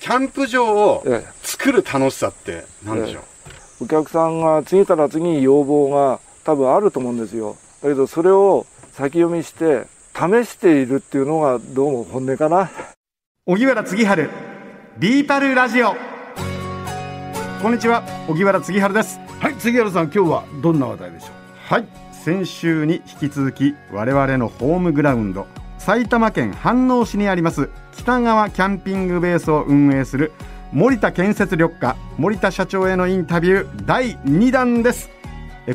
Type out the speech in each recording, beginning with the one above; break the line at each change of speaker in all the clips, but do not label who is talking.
キャンプ場を作る楽しさって何でしょう、
お客さんが次から次に要望が多分あると思うんですよ。だけどそれを先読みして試しているっていうのがどうも本音かな。
荻原次春、ビーパルラジオ。こんにちは、荻原次春です。
はい、杉原さん、今日はどんな話題でしょう？
はい、先週に引き続き我々のホームグラウンド、埼玉県飯能市にあります北川キャンピングベースを運営する森田建設緑化森田社長へのインタビュー第2弾です。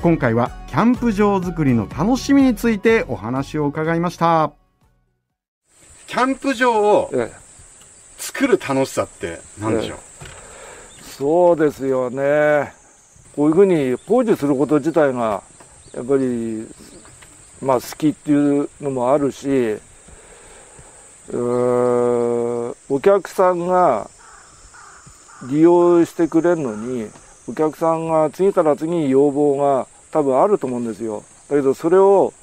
今回はキャンプ場作りの楽しみについてお話を伺いました。キャンプ場を作る楽しさって何でしょう、
そうですよね。こういうふうに工事すること自体がやっぱりまあ好きっていうのもあるしお客さんが利用してくれるのにお客さんが次から次に要望が多分あると思うんですよ。だけどそれを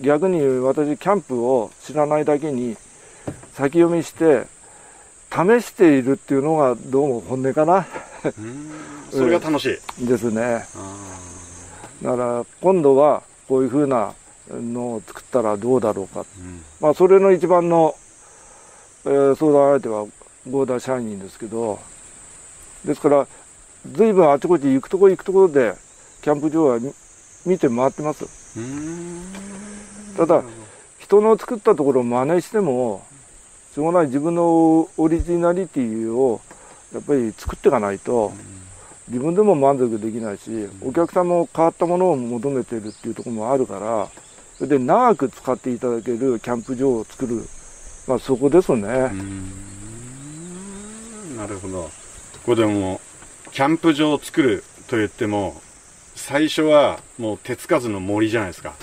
逆に私キャンプを知らないだけに先読みして試しているっていうのがどうも本音かな。
それが楽し
い。ですね。だから今度はこういうふうなのを作ったらどうだろうか、うん、まあそれの一番のえー、相談相手は合田社員ですけどですから随分あちこち行くとこ行くところでキャンプ場は見て回ってます。ただ人の作ったところを真似してもしょうがない自分のオリジナリティをやっぱり作っていかないと自分でも満足できないしお客さんも変わったものを求めてるっていうところもあるからそれで長く使っていただけるキャンプ場を作るまあそこですね。
なるほど。これでも、キャンプ場を作ると言っても、最初はもう手つかずの森じゃないですか。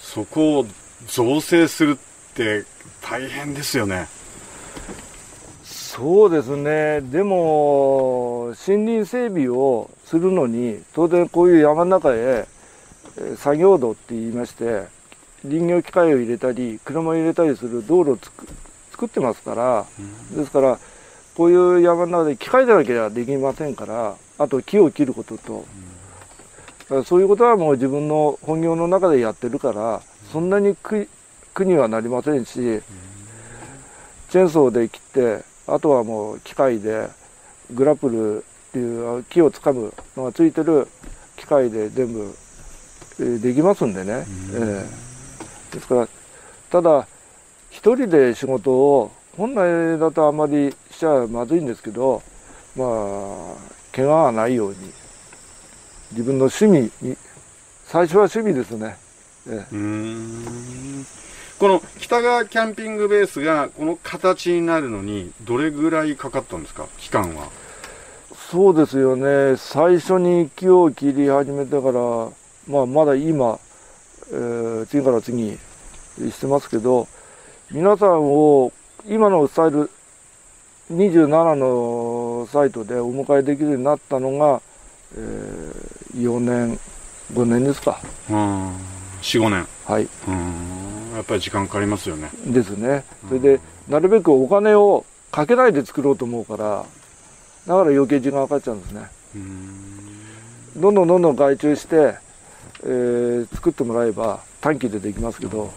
そこを造成するって大変ですよね。
そうですね。でも、森林整備をするのに、当然こういう山の中へ作業道って言いまして、林業機械を入れたり車を入れたりする道路を作ってますから、うん、ですからこういう山の中で機械だらけではできませんからあと木を切ることと、うん、そういうことはもう自分の本業の中でやってるからそんなに苦にはなりませんし、うん、チェーンソーで切ってあとはもう機械でグラップルっていう木をつかむのがついてる機械で全部できますんでね。えーですからただ一人で仕事を本来だとあまりしちゃまずいんですけどまあ怪我がないように自分の趣味に最初は趣味ですね。ええ、
この北川キャンピングベースがこの形になるのにどれぐらいかかったんですか？期間は。
そうですよね。最初に木を切り始めてから、まあ、まだ今えー、次から次にしてますけど皆さんを今のスタイル27のサイトでお迎えできるようになったのが、えー、4年5年ですか。
うん。45年。
はい。
うん。やっぱり時間かかりますよね。
ですね。それでなるべくお金をかけないで作ろうと思うからだから余計時間かかっちゃうんですね。どんどんどんどん外注してえー、作ってもらえば短期でできますけど、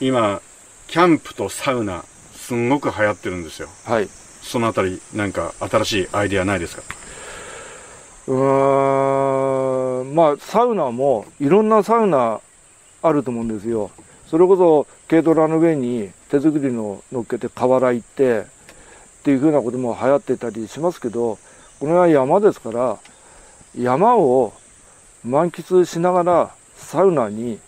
えー、今キャンプとサウナすんごく流行ってるんですよ。
はい。
そのあたり何か新しいアイデアないですか？
うん。まあサウナもいろんなサウナあると思うんですよ。それこそ軽トラの上に手作りの乗っけて河原行ってっていうふうなことも流行ってたりしますけどこれは山ですから山を満喫しながらサウナに、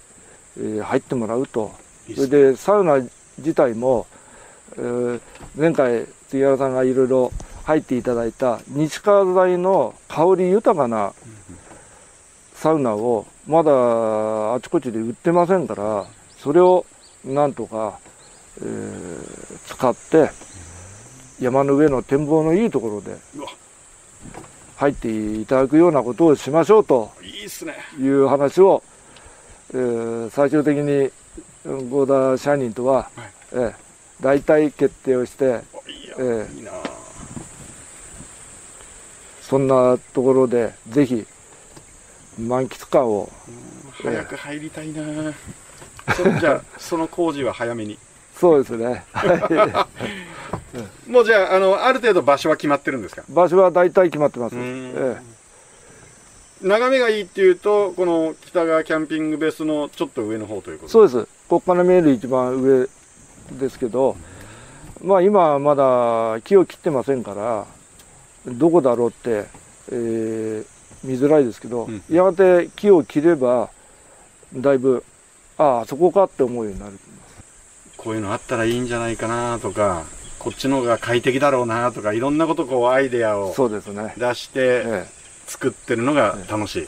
え入ってもらうと。それでサウナ自体も、えー、前回杉原さんがいろいろ入っていただいた西川材の香り豊かなサウナをまだあちこちで売ってませんからそれをなんとか、えー、使って山の上の展望のいいところで入っていただくようなことをしましょうという話を、えー、最終的に合田社員とは、はい、えー、大体決定をして、
えー、
そんなところでぜひ満喫感を
早く入りたいな。そじゃあ その工事は早めに。
そうですね。
もうじゃああのある程度場所は決まってるんですか？
場所は大体決まってます、
うん。
え
眺めがいいっていうとこの北川キャンピングベースのちょっと上の方ということ。
えそうです。ここから見える一番上ですけどまあ今はまだ木を切ってませんからどこだろうって、えー見づらいですけど、
うん。
やがて木を切ればだいぶああそこかって思うようになる
こういうのあったらいいんじゃないかなとかこっちの方が快適だろうなとかいろんなことこうアイデアを
そうですね、
出して
ええ
作ってるのが楽しい、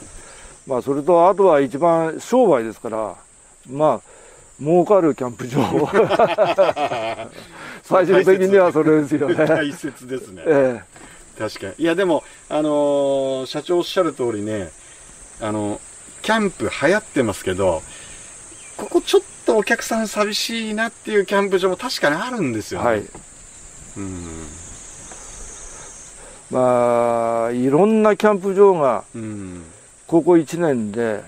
まあそれとあとは一番商売ですからまあ儲かるキャンプ場 最終的にはそれですよね、
大切ですね。
え
確かに。いやでもあのー社長おっしゃる通りねあのキャンプ流行ってますけどここちょっとお客さん寂しいなっていうキャンプ場も確かにあるんですよね、
えはい。
うん
まあいろんなキャンプ場が
うん。
ここ1年で、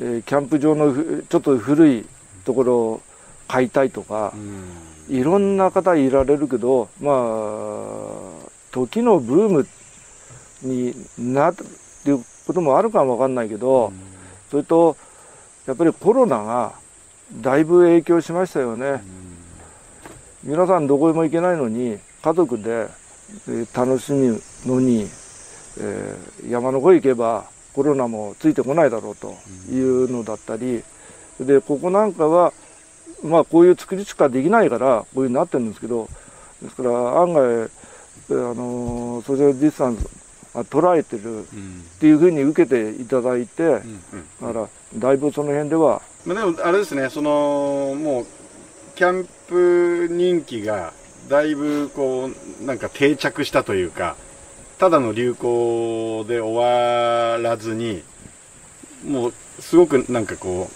えーキャンプ場のふちょっと古いところを買いたいとか
う、ん。
いろんな方いられるけどまあ時のブームになるっていうこともあるかもわかんないけど、それとやっぱりコロナがだいぶ影響しましたよね。皆さんどこへも行けないのに家族でえー楽しむのに、えー山の方へ行けばコロナもついてこないだろうというのだったりでここなんかはまあこういう作りしかできないからこういうふうになってるんですけどですから案外、えーあのーソーシャルディスタンスが捉えてる
うん
っていうふうに受けていただいてだからだいぶその辺では。
まあ、でもあれですねそのもうキャンプ人気がだいぶこうなんか定着したというかただの流行で終わらずにもうすごくなんかこう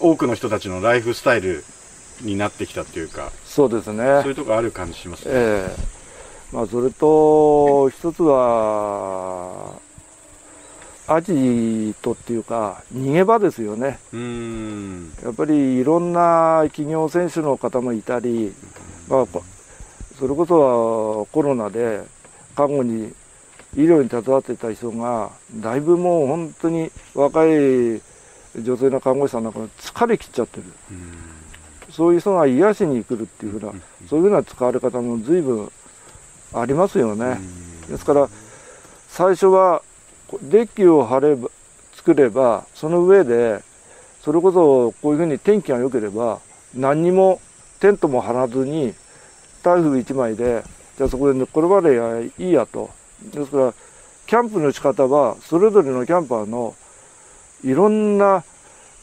多くの人たちのライフスタイルになってきたっていうか
そうですね。
そういうとこある感じしますね、
ええ。まあそれと一つはアジトっていうか逃げ場ですよね。
うーん。
やっぱりいろんな企業選手の方もいたり、まあ、こそれこそはコロナで看護に医療に携わっていた人がだいぶもう本当に若い女性の看護師さんなんか疲れ切っちゃってる。そういう人が癒しに来るっていうふうなそういうふうな使われ方も随分ありますよね。ですから最初はデッキを張れば作ればその上でそれこそこういうふうに天気が良ければ何にもテントも張らずに台風一枚でじゃあそこで寝っ転ばれやいいやと。ですからキャンプの仕方はそれぞれのキャンパーのいろんな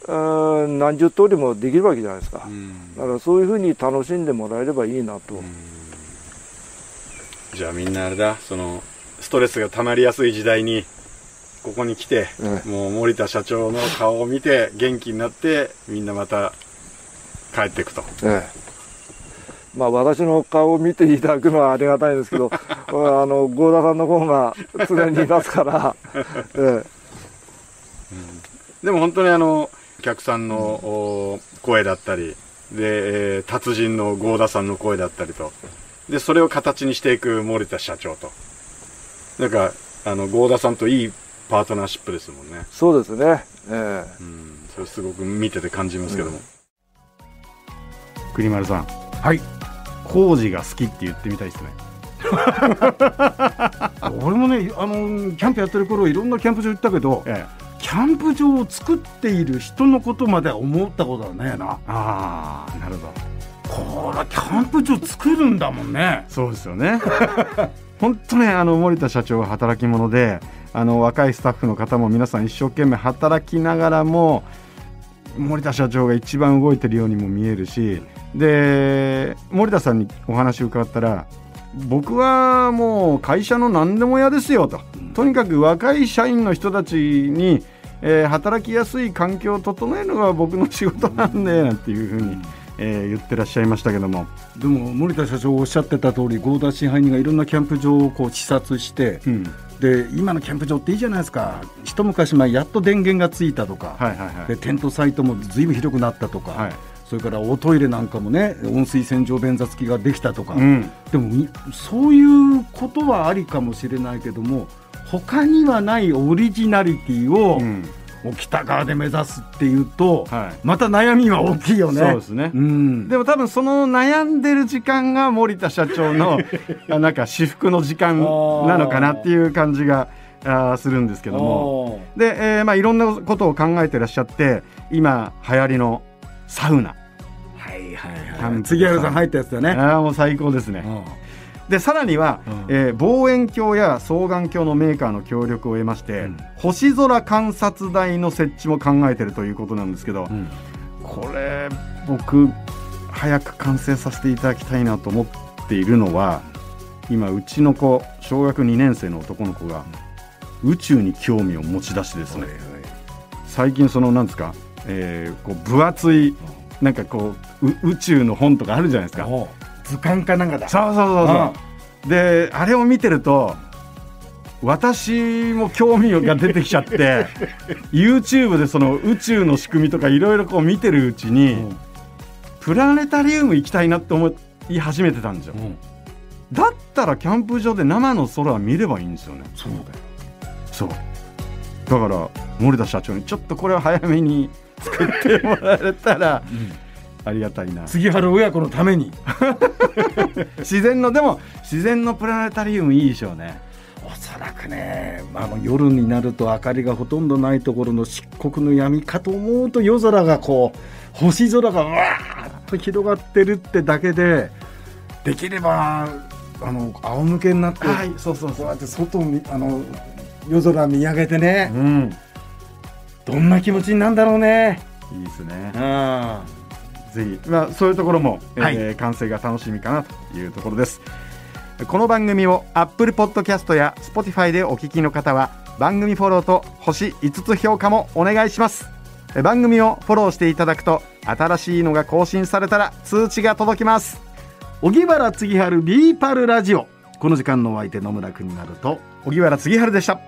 うーん何十通りもできるわけじゃないですか。だからそういうふうに楽しんでもらえればいいなと、
じゃあみんなあれだそのストレスが溜まりやすい時代にここに来て、
え
もう森田社長の顔を見て元気になってみんなまた帰っていくと。
ええまあ私の顔を見ていただくのはありがたいですけど あの合田さんの方が常にいますから、え
でも本当にあのお客さんのお声だったりで、えー達人の合田さんの声だったりと。でそれを形にしていく森田社長と。なんかあの合田さんといいパートナーシップですもんね。
えそうですね、ええ。
うん。それすごく見てて感じますけども、
栗丸さん。はい工事が好きって言ってみたいですね。俺もねあのキャンプやってる頃いろんなキャンプ場行ったけど
え
キャンプ場を作っている人のことまでは思ったことはねえな。
ああなるほど。
これキャンプ場作るんだもんね。
そうですよね。本当ねあの森田社長は働き者であの若いスタッフの方も皆さん一生懸命働きながらも森田社長が一番動いてるようにも見えるしで森田さんにお話を伺ったら僕はもう会社の何でも屋ですよと、とにかく若い社員の人たちに、えー働きやすい環境を整えるのが僕の仕事なんでなんていうふうに、えー言ってらっしゃいましたけども、
でも森田社長おっしゃってた通り合田支配人がいろんなキャンプ場をこう視察して
うん。
で今のキャンプ場っていいじゃないですか。一昔前やっと電源がついたとか、
はいはいはい。
でテントサイトもずいぶん広くなったとか、
はい
それからおトイレなんかもね温水洗浄便座付きができたとか、
うん。
でもみそういうことはありかもしれないけども他にはないオリジナリティを、北側で目指すっていうと、
はい。
また悩みは大きいよね。
そうですね。
うん、
でも多分その悩んでる時間が森田社長の あなんか至福の時間なのかなっていう感じがあーするんですけども。で、えーまあ、いろんなことを考えてらっしゃって今流行りのサウナ。
はいはい
キャンプ
杉原さん入ったやつだね。
あーもう最高ですね。でさらには、
うん。
えー望遠鏡や双眼鏡のメーカーの協力を得まして、
うん。
星空観察台の設置も考えてるということなんですけど、
うん。
これ僕早く完成させていただきたいなと思っているのは今うちの子小学2年生の男の子が宇宙に興味を持ち出してですね。最近そのなんですか、えーこう分厚いなんかこうう宇宙の本とかあるじゃないですか。
図鑑かなんかだ。
そうそうそうそう。であれを見てると私も興味が出てきちゃって YouTube でその宇宙の仕組みとかいろいろこう見てるうちに、
うん
プラネタリウム行きたいなって思い始めてたんですよ、
うん
だったらキャンプ場で生の空見ればいいんですよね
そうだよ。
そうだから森田社長にちょっとこれを早めに作ってもらえたらありがたいな。
杉原親子のために。
自然のでも自然のプラネタリウムいいでしょうね。
おそらくね、まあ、夜になると明かりがほとんどないところの漆黒の闇かと思うと夜空がこう星空がわーっと広がってるってだけでできればあの仰向けになって、
はいそうそう
こうやって外あの夜空見上げてね、
うん
どんな気持ちになるんだろうね。
いいですね。
あ
ぜひ、まあ、そういうところも、
はい。
えー完成が楽しみかなというところです。この番組を Apple Podcast や Spotify でお聞きの方は番組フォローと星5つ評価もお願いします。え番組をフォローしていただくと新しいのが更新されたら通知が届きます。
荻原次春リーパルラジオ。この時間のお相手野村君になると
荻原次春でした